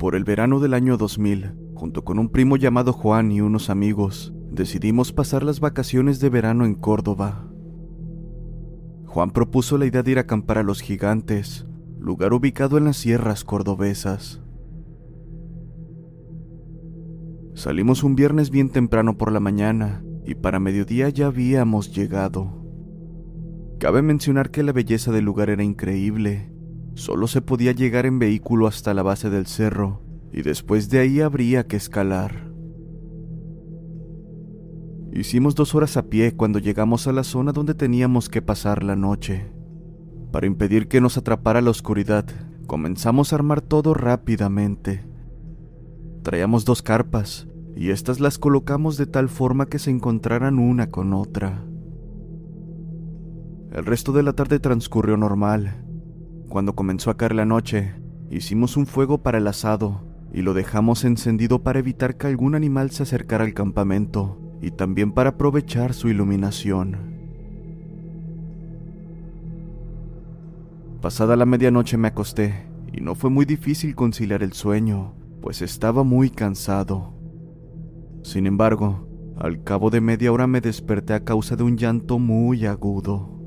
Por el verano del año 2000, junto con un primo llamado Juan y unos amigos, decidimos pasar las vacaciones de verano en Córdoba. Juan propuso la idea de ir a acampar a Los Gigantes, lugar ubicado en las sierras cordobesas. Salimos un viernes bien temprano por la mañana y para mediodía ya habíamos llegado. Cabe mencionar que la belleza del lugar era increíble. Solo se podía llegar en vehículo hasta la base del cerro y después de ahí habría que escalar. Hicimos dos horas a pie cuando llegamos a la zona donde teníamos que pasar la noche. Para impedir que nos atrapara la oscuridad, comenzamos a armar todo rápidamente. Traíamos dos carpas y estas las colocamos de tal forma que se encontraran una con otra. El resto de la tarde transcurrió normal. Cuando comenzó a caer la noche, hicimos un fuego para el asado y lo dejamos encendido para evitar que algún animal se acercara al campamento y también para aprovechar su iluminación. Pasada la medianoche me acosté y no fue muy difícil conciliar el sueño, pues estaba muy cansado. Sin embargo, al cabo de media hora me desperté a causa de un llanto muy agudo.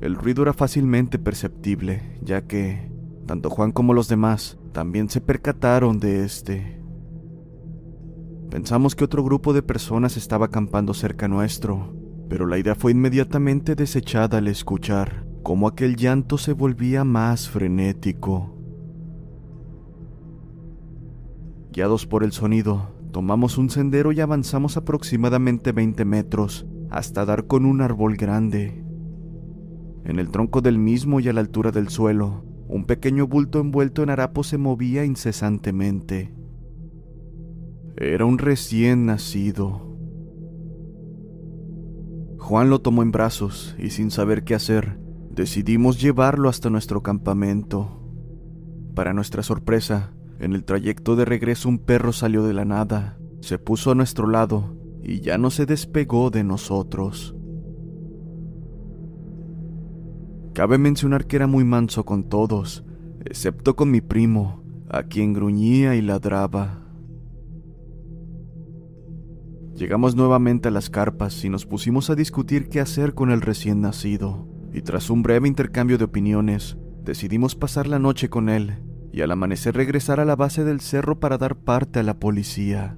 El ruido era fácilmente perceptible, ya que tanto Juan como los demás también se percataron de este. Pensamos que otro grupo de personas estaba acampando cerca nuestro, pero la idea fue inmediatamente desechada al escuchar cómo aquel llanto se volvía más frenético. Guiados por el sonido, tomamos un sendero y avanzamos aproximadamente 20 metros hasta dar con un árbol grande. En el tronco del mismo y a la altura del suelo, un pequeño bulto envuelto en harapo se movía incesantemente. Era un recién nacido. Juan lo tomó en brazos y sin saber qué hacer, decidimos llevarlo hasta nuestro campamento. Para nuestra sorpresa, en el trayecto de regreso un perro salió de la nada, se puso a nuestro lado y ya no se despegó de nosotros. Cabe mencionar que era muy manso con todos, excepto con mi primo, a quien gruñía y ladraba. Llegamos nuevamente a las carpas y nos pusimos a discutir qué hacer con el recién nacido, y tras un breve intercambio de opiniones, decidimos pasar la noche con él y al amanecer regresar a la base del cerro para dar parte a la policía.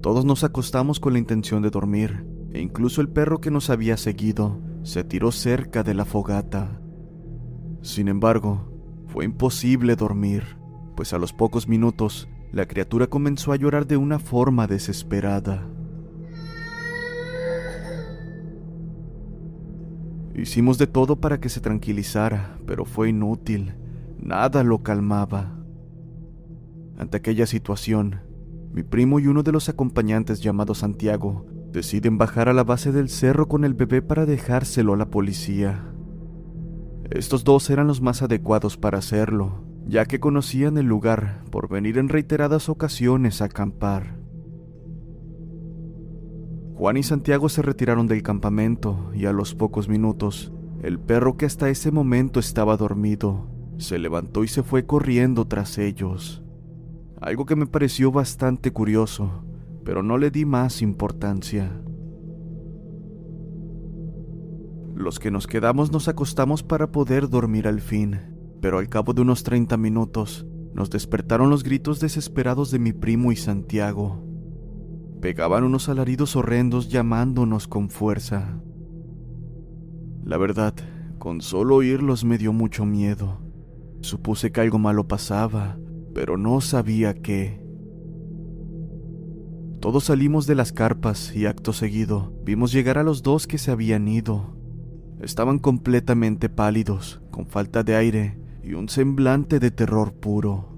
Todos nos acostamos con la intención de dormir, e incluso el perro que nos había seguido se tiró cerca de la fogata. Sin embargo, fue imposible dormir, pues a los pocos minutos la criatura comenzó a llorar de una forma desesperada. Hicimos de todo para que se tranquilizara, pero fue inútil. Nada lo calmaba. Ante aquella situación, mi primo y uno de los acompañantes llamado Santiago deciden bajar a la base del cerro con el bebé para dejárselo a la policía. Estos dos eran los más adecuados para hacerlo, ya que conocían el lugar por venir en reiteradas ocasiones a acampar. Juan y Santiago se retiraron del campamento y a los pocos minutos, el perro que hasta ese momento estaba dormido, se levantó y se fue corriendo tras ellos. Algo que me pareció bastante curioso, pero no le di más importancia. Los que nos quedamos nos acostamos para poder dormir al fin, pero al cabo de unos 30 minutos nos despertaron los gritos desesperados de mi primo y Santiago. Pegaban unos alaridos horrendos llamándonos con fuerza. La verdad, con solo oírlos me dio mucho miedo. Supuse que algo malo pasaba, pero no sabía qué. Todos salimos de las carpas y acto seguido vimos llegar a los dos que se habían ido. Estaban completamente pálidos, con falta de aire y un semblante de terror puro.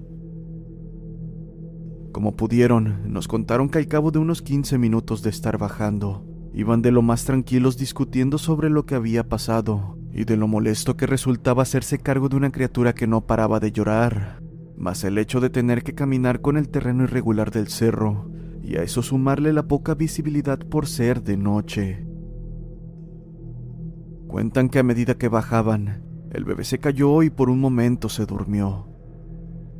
Como pudieron, nos contaron que al cabo de unos 15 minutos de estar bajando, iban de lo más tranquilos discutiendo sobre lo que había pasado y de lo molesto que resultaba hacerse cargo de una criatura que no paraba de llorar, más el hecho de tener que caminar con el terreno irregular del cerro y a eso sumarle la poca visibilidad por ser de noche. Cuentan que a medida que bajaban, el bebé se cayó y por un momento se durmió.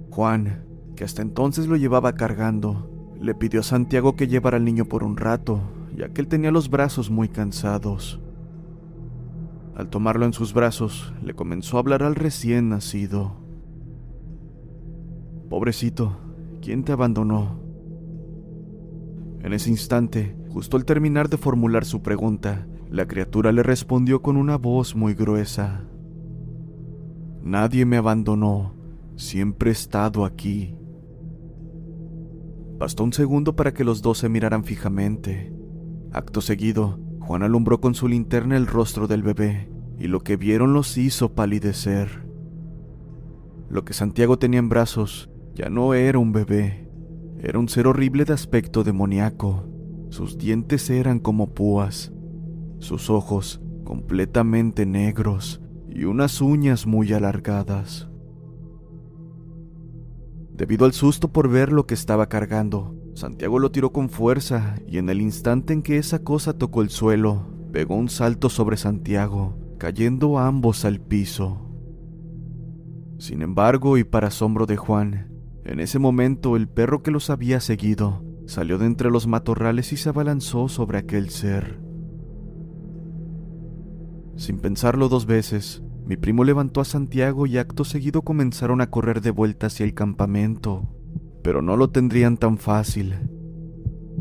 Juan, que hasta entonces lo llevaba cargando, le pidió a Santiago que llevara al niño por un rato, ya que él tenía los brazos muy cansados. Al tomarlo en sus brazos, le comenzó a hablar al recién nacido. Pobrecito, ¿quién te abandonó? En ese instante, justo al terminar de formular su pregunta, la criatura le respondió con una voz muy gruesa. Nadie me abandonó, siempre he estado aquí. Bastó un segundo para que los dos se miraran fijamente. Acto seguido, Juan alumbró con su linterna el rostro del bebé, y lo que vieron los hizo palidecer. Lo que Santiago tenía en brazos ya no era un bebé, era un ser horrible de aspecto demoníaco. Sus dientes eran como púas, sus ojos completamente negros y unas uñas muy alargadas. Debido al susto por ver lo que estaba cargando, Santiago lo tiró con fuerza y en el instante en que esa cosa tocó el suelo, pegó un salto sobre Santiago, cayendo ambos al piso. Sin embargo, y para asombro de Juan, en ese momento el perro que los había seguido salió de entre los matorrales y se abalanzó sobre aquel ser. Sin pensarlo dos veces, mi primo levantó a Santiago y acto seguido comenzaron a correr de vuelta hacia el campamento, pero no lo tendrían tan fácil.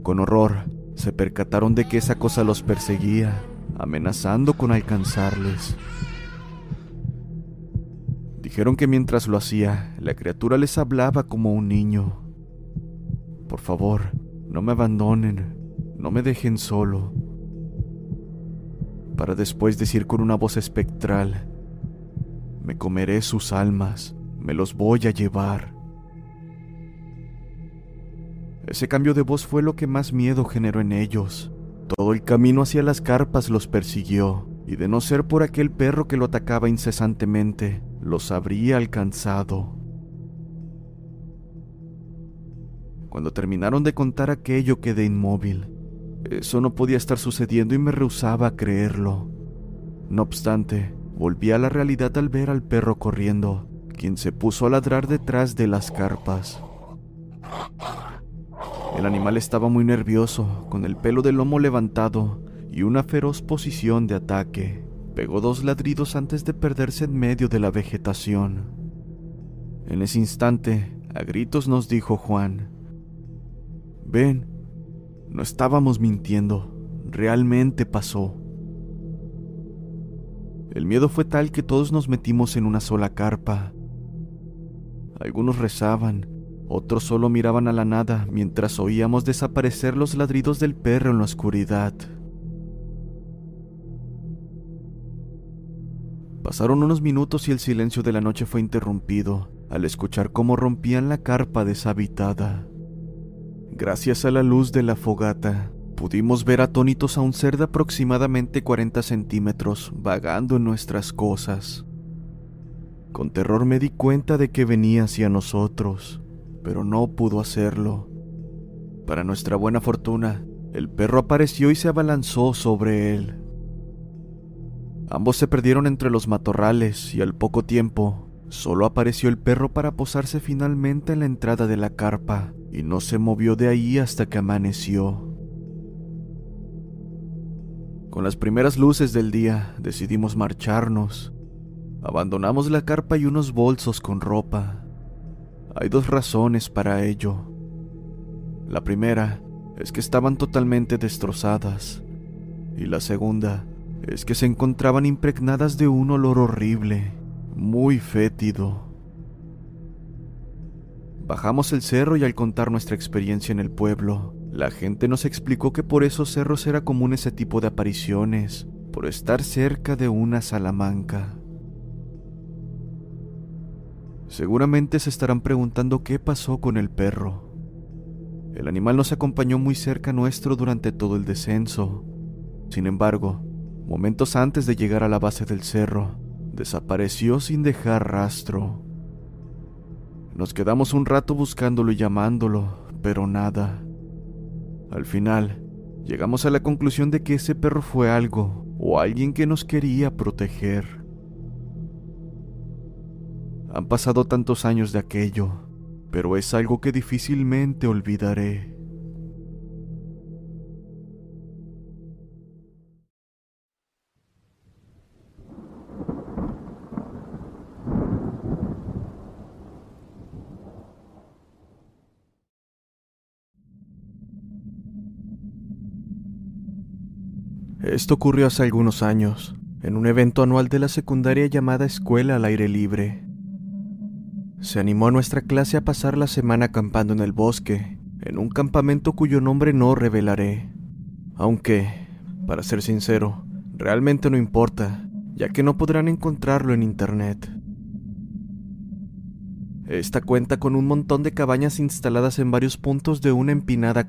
Con horror, se percataron de que esa cosa los perseguía, amenazando con alcanzarles. Dijeron que mientras lo hacía, la criatura les hablaba como un niño. Por favor, no me abandonen, no me dejen solo. Para después decir con una voz espectral, me comeré sus almas, me los voy a llevar. Ese cambio de voz fue lo que más miedo generó en ellos. Todo el camino hacia las carpas los persiguió, y de no ser por aquel perro que lo atacaba incesantemente, los habría alcanzado. Cuando terminaron de contar aquello quedé inmóvil. Eso no podía estar sucediendo y me rehusaba a creerlo. No obstante, volví a la realidad al ver al perro corriendo, quien se puso a ladrar detrás de las carpas. El animal estaba muy nervioso, con el pelo del lomo levantado y una feroz posición de ataque. Pegó dos ladridos antes de perderse en medio de la vegetación. En ese instante, a gritos nos dijo Juan, Ven, no estábamos mintiendo, realmente pasó. El miedo fue tal que todos nos metimos en una sola carpa. Algunos rezaban, otros solo miraban a la nada mientras oíamos desaparecer los ladridos del perro en la oscuridad. Pasaron unos minutos y el silencio de la noche fue interrumpido al escuchar cómo rompían la carpa deshabitada. Gracias a la luz de la fogata, pudimos ver atónitos a un ser de aproximadamente 40 centímetros vagando en nuestras cosas. Con terror me di cuenta de que venía hacia nosotros, pero no pudo hacerlo. Para nuestra buena fortuna, el perro apareció y se abalanzó sobre él. Ambos se perdieron entre los matorrales y al poco tiempo solo apareció el perro para posarse finalmente en la entrada de la carpa y no se movió de ahí hasta que amaneció. Con las primeras luces del día decidimos marcharnos. Abandonamos la carpa y unos bolsos con ropa. Hay dos razones para ello. La primera es que estaban totalmente destrozadas y la segunda es que se encontraban impregnadas de un olor horrible, muy fétido. Bajamos el cerro y al contar nuestra experiencia en el pueblo, la gente nos explicó que por esos cerros era común ese tipo de apariciones, por estar cerca de una salamanca. Seguramente se estarán preguntando qué pasó con el perro. El animal nos acompañó muy cerca nuestro durante todo el descenso. Sin embargo, momentos antes de llegar a la base del cerro, desapareció sin dejar rastro. Nos quedamos un rato buscándolo y llamándolo, pero nada. Al final, llegamos a la conclusión de que ese perro fue algo o alguien que nos quería proteger. Han pasado tantos años de aquello, pero es algo que difícilmente olvidaré. Esto ocurrió hace algunos años, en un evento anual de la secundaria llamada Escuela al Aire Libre. Se animó a nuestra clase a pasar la semana acampando en el bosque, en un campamento cuyo nombre no revelaré. Aunque, para ser sincero, realmente no importa, ya que no podrán encontrarlo en internet. Esta cuenta con un montón de cabañas instaladas en varios puntos de una empinada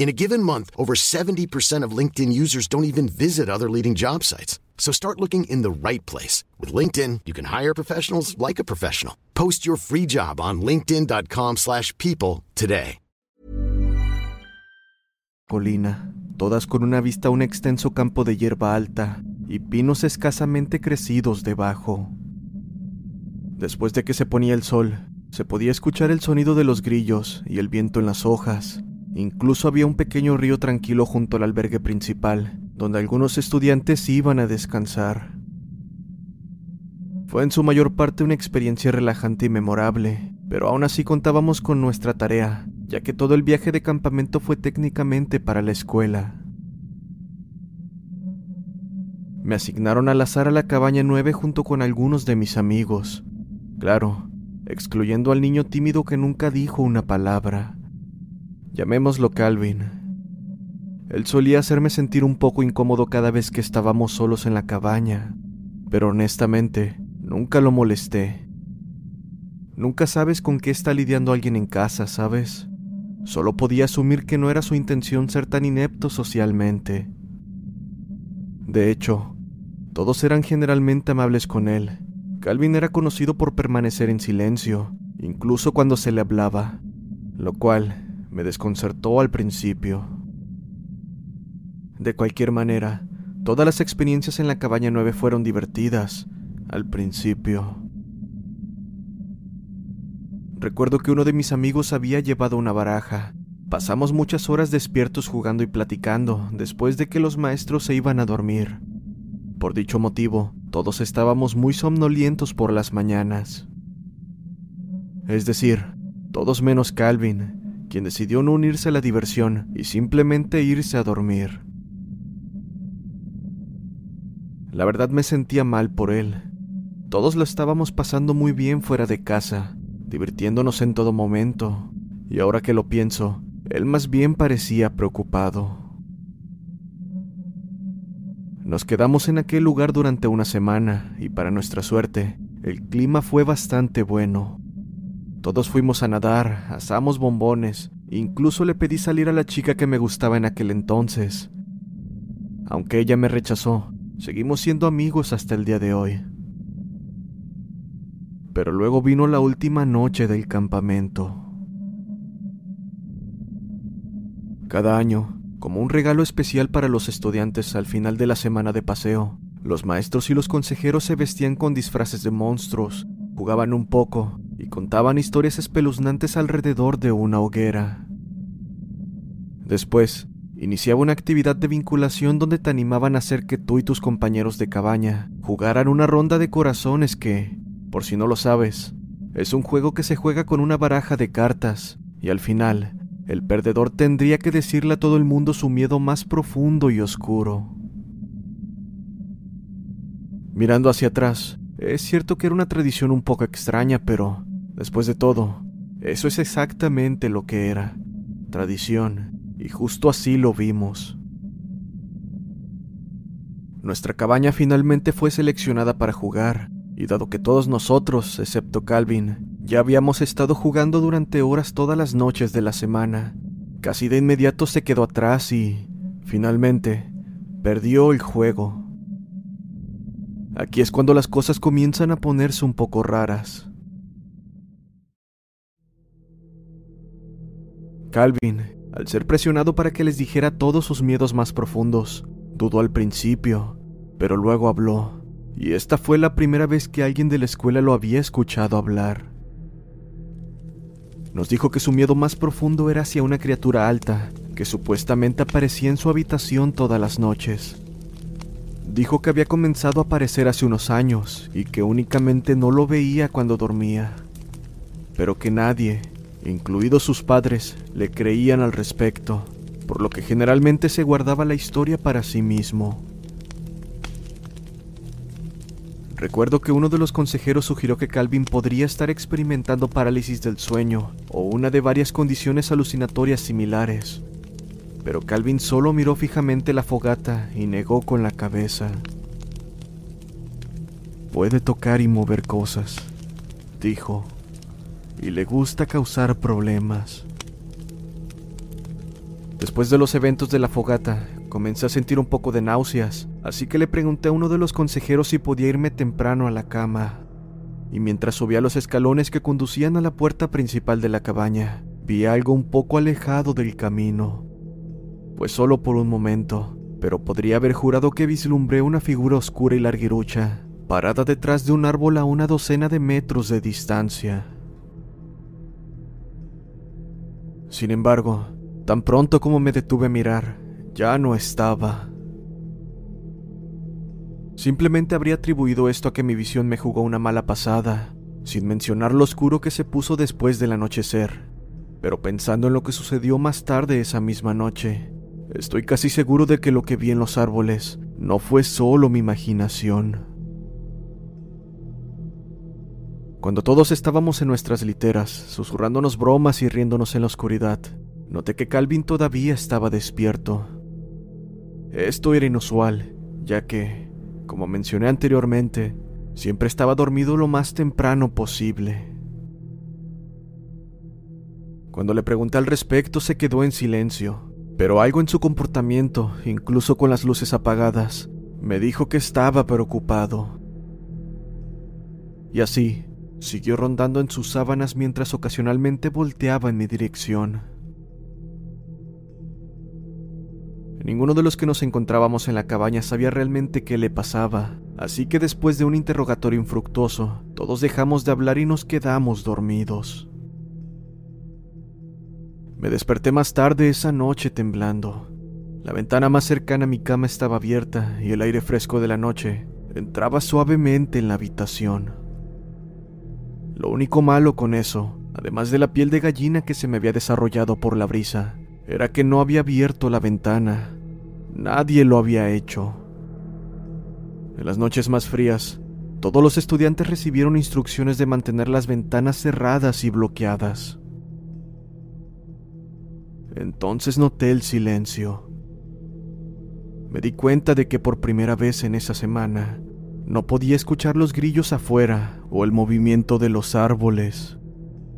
In a given month, over 70% of LinkedIn users don't even visit other leading job sites. So start looking in the right place. With LinkedIn, you can hire professionals like a professional. Post your free job on linkedin.com slash people today. Colina, todas con una vista a un extenso campo de hierba alta y pinos escasamente crecidos debajo. Después de que se ponía el sol, se podía escuchar el sonido de los grillos y el viento en las hojas. Incluso había un pequeño río tranquilo junto al albergue principal, donde algunos estudiantes iban a descansar. Fue en su mayor parte una experiencia relajante y memorable, pero aún así contábamos con nuestra tarea, ya que todo el viaje de campamento fue técnicamente para la escuela. Me asignaron al azar a la cabaña 9 junto con algunos de mis amigos. Claro, excluyendo al niño tímido que nunca dijo una palabra. Llamémoslo Calvin. Él solía hacerme sentir un poco incómodo cada vez que estábamos solos en la cabaña, pero honestamente, nunca lo molesté. Nunca sabes con qué está lidiando alguien en casa, ¿sabes? Solo podía asumir que no era su intención ser tan inepto socialmente. De hecho, todos eran generalmente amables con él. Calvin era conocido por permanecer en silencio, incluso cuando se le hablaba, lo cual me desconcertó al principio. De cualquier manera, todas las experiencias en la cabaña 9 fueron divertidas, al principio. Recuerdo que uno de mis amigos había llevado una baraja. Pasamos muchas horas despiertos jugando y platicando después de que los maestros se iban a dormir. Por dicho motivo, todos estábamos muy somnolientos por las mañanas. Es decir, todos menos Calvin, quien decidió no unirse a la diversión y simplemente irse a dormir. La verdad me sentía mal por él. Todos lo estábamos pasando muy bien fuera de casa, divirtiéndonos en todo momento, y ahora que lo pienso, él más bien parecía preocupado. Nos quedamos en aquel lugar durante una semana y para nuestra suerte, el clima fue bastante bueno. Todos fuimos a nadar, asamos bombones, incluso le pedí salir a la chica que me gustaba en aquel entonces. Aunque ella me rechazó, seguimos siendo amigos hasta el día de hoy. Pero luego vino la última noche del campamento. Cada año, como un regalo especial para los estudiantes al final de la semana de paseo, los maestros y los consejeros se vestían con disfraces de monstruos, jugaban un poco y contaban historias espeluznantes alrededor de una hoguera. Después, iniciaba una actividad de vinculación donde te animaban a hacer que tú y tus compañeros de cabaña jugaran una ronda de corazones que, por si no lo sabes, es un juego que se juega con una baraja de cartas y al final el perdedor tendría que decirle a todo el mundo su miedo más profundo y oscuro. Mirando hacia atrás, es cierto que era una tradición un poco extraña, pero, después de todo, eso es exactamente lo que era, tradición, y justo así lo vimos. Nuestra cabaña finalmente fue seleccionada para jugar, y dado que todos nosotros, excepto Calvin, ya habíamos estado jugando durante horas todas las noches de la semana. Casi de inmediato se quedó atrás y, finalmente, perdió el juego. Aquí es cuando las cosas comienzan a ponerse un poco raras. Calvin, al ser presionado para que les dijera todos sus miedos más profundos, dudó al principio, pero luego habló, y esta fue la primera vez que alguien de la escuela lo había escuchado hablar. Nos dijo que su miedo más profundo era hacia una criatura alta, que supuestamente aparecía en su habitación todas las noches. Dijo que había comenzado a aparecer hace unos años y que únicamente no lo veía cuando dormía, pero que nadie, incluidos sus padres, le creían al respecto, por lo que generalmente se guardaba la historia para sí mismo. Recuerdo que uno de los consejeros sugirió que Calvin podría estar experimentando parálisis del sueño o una de varias condiciones alucinatorias similares. Pero Calvin solo miró fijamente la fogata y negó con la cabeza. Puede tocar y mover cosas, dijo, y le gusta causar problemas. Después de los eventos de la fogata, comencé a sentir un poco de náuseas así que le pregunté a uno de los consejeros si podía irme temprano a la cama. Y mientras subía los escalones que conducían a la puerta principal de la cabaña, vi algo un poco alejado del camino. Pues solo por un momento, pero podría haber jurado que vislumbré una figura oscura y larguirucha, parada detrás de un árbol a una docena de metros de distancia. Sin embargo, tan pronto como me detuve a mirar, ya no estaba. Simplemente habría atribuido esto a que mi visión me jugó una mala pasada, sin mencionar lo oscuro que se puso después del anochecer. Pero pensando en lo que sucedió más tarde esa misma noche, estoy casi seguro de que lo que vi en los árboles no fue solo mi imaginación. Cuando todos estábamos en nuestras literas, susurrándonos bromas y riéndonos en la oscuridad, noté que Calvin todavía estaba despierto. Esto era inusual, ya que, como mencioné anteriormente, siempre estaba dormido lo más temprano posible. Cuando le pregunté al respecto se quedó en silencio, pero algo en su comportamiento, incluso con las luces apagadas, me dijo que estaba preocupado. Y así, siguió rondando en sus sábanas mientras ocasionalmente volteaba en mi dirección. Ninguno de los que nos encontrábamos en la cabaña sabía realmente qué le pasaba, así que después de un interrogatorio infructuoso, todos dejamos de hablar y nos quedamos dormidos. Me desperté más tarde esa noche temblando. La ventana más cercana a mi cama estaba abierta y el aire fresco de la noche entraba suavemente en la habitación. Lo único malo con eso, además de la piel de gallina que se me había desarrollado por la brisa, era que no había abierto la ventana. Nadie lo había hecho. En las noches más frías, todos los estudiantes recibieron instrucciones de mantener las ventanas cerradas y bloqueadas. Entonces noté el silencio. Me di cuenta de que por primera vez en esa semana no podía escuchar los grillos afuera o el movimiento de los árboles,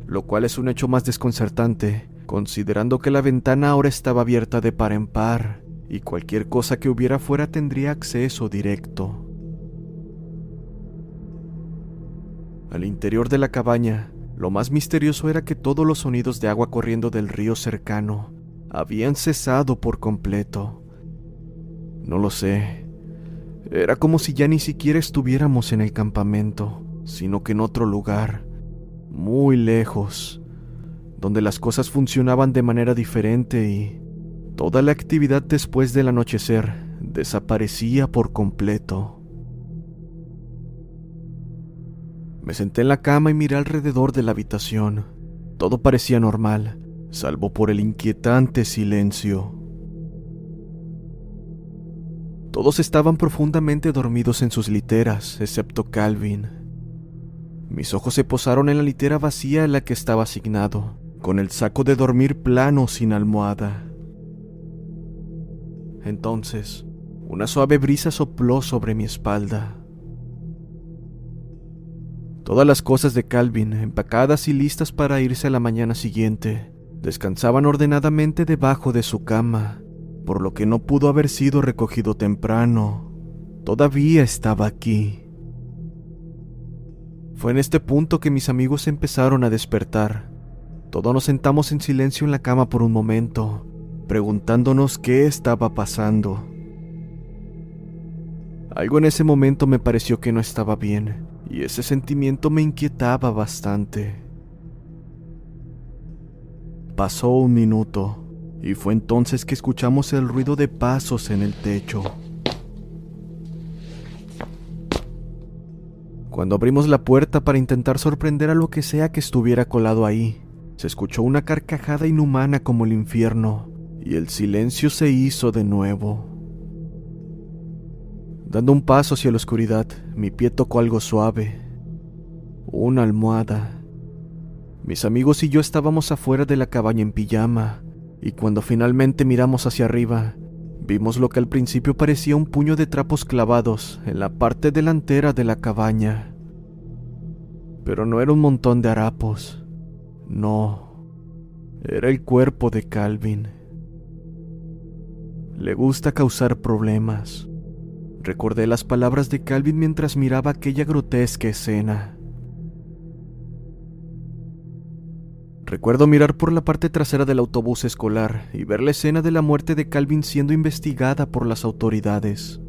lo cual es un hecho más desconcertante, considerando que la ventana ahora estaba abierta de par en par y cualquier cosa que hubiera afuera tendría acceso directo. Al interior de la cabaña, lo más misterioso era que todos los sonidos de agua corriendo del río cercano habían cesado por completo. No lo sé. Era como si ya ni siquiera estuviéramos en el campamento, sino que en otro lugar, muy lejos, donde las cosas funcionaban de manera diferente y toda la actividad después del anochecer desaparecía por completo. Me senté en la cama y miré alrededor de la habitación. Todo parecía normal, salvo por el inquietante silencio. Todos estaban profundamente dormidos en sus literas, excepto Calvin. Mis ojos se posaron en la litera vacía a la que estaba asignado, con el saco de dormir plano sin almohada. Entonces, una suave brisa sopló sobre mi espalda. Todas las cosas de Calvin, empacadas y listas para irse a la mañana siguiente, descansaban ordenadamente debajo de su cama, por lo que no pudo haber sido recogido temprano. Todavía estaba aquí. Fue en este punto que mis amigos empezaron a despertar. Todos nos sentamos en silencio en la cama por un momento, preguntándonos qué estaba pasando. Algo en ese momento me pareció que no estaba bien, y ese sentimiento me inquietaba bastante. Pasó un minuto, y fue entonces que escuchamos el ruido de pasos en el techo. Cuando abrimos la puerta para intentar sorprender a lo que sea que estuviera colado ahí, se escuchó una carcajada inhumana como el infierno, y el silencio se hizo de nuevo. Dando un paso hacia la oscuridad, mi pie tocó algo suave. Una almohada. Mis amigos y yo estábamos afuera de la cabaña en pijama, y cuando finalmente miramos hacia arriba, vimos lo que al principio parecía un puño de trapos clavados en la parte delantera de la cabaña. Pero no era un montón de harapos. No. Era el cuerpo de Calvin. Le gusta causar problemas. Recordé las palabras de Calvin mientras miraba aquella grotesca escena. Recuerdo mirar por la parte trasera del autobús escolar y ver la escena de la muerte de Calvin siendo investigada por las autoridades.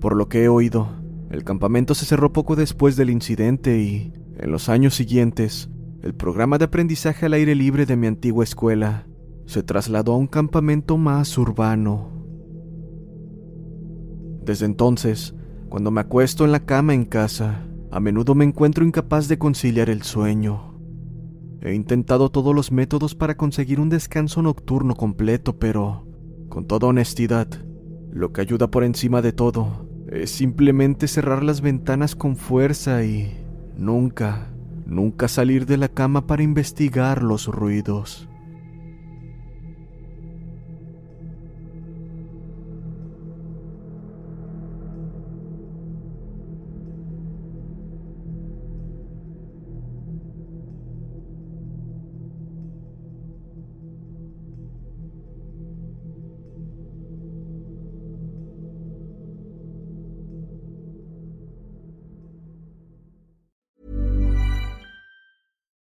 Por lo que he oído, el campamento se cerró poco después del incidente y, en los años siguientes, el programa de aprendizaje al aire libre de mi antigua escuela se trasladó a un campamento más urbano. Desde entonces, cuando me acuesto en la cama en casa, a menudo me encuentro incapaz de conciliar el sueño. He intentado todos los métodos para conseguir un descanso nocturno completo, pero, con toda honestidad, lo que ayuda por encima de todo es simplemente cerrar las ventanas con fuerza y nunca, nunca salir de la cama para investigar los ruidos.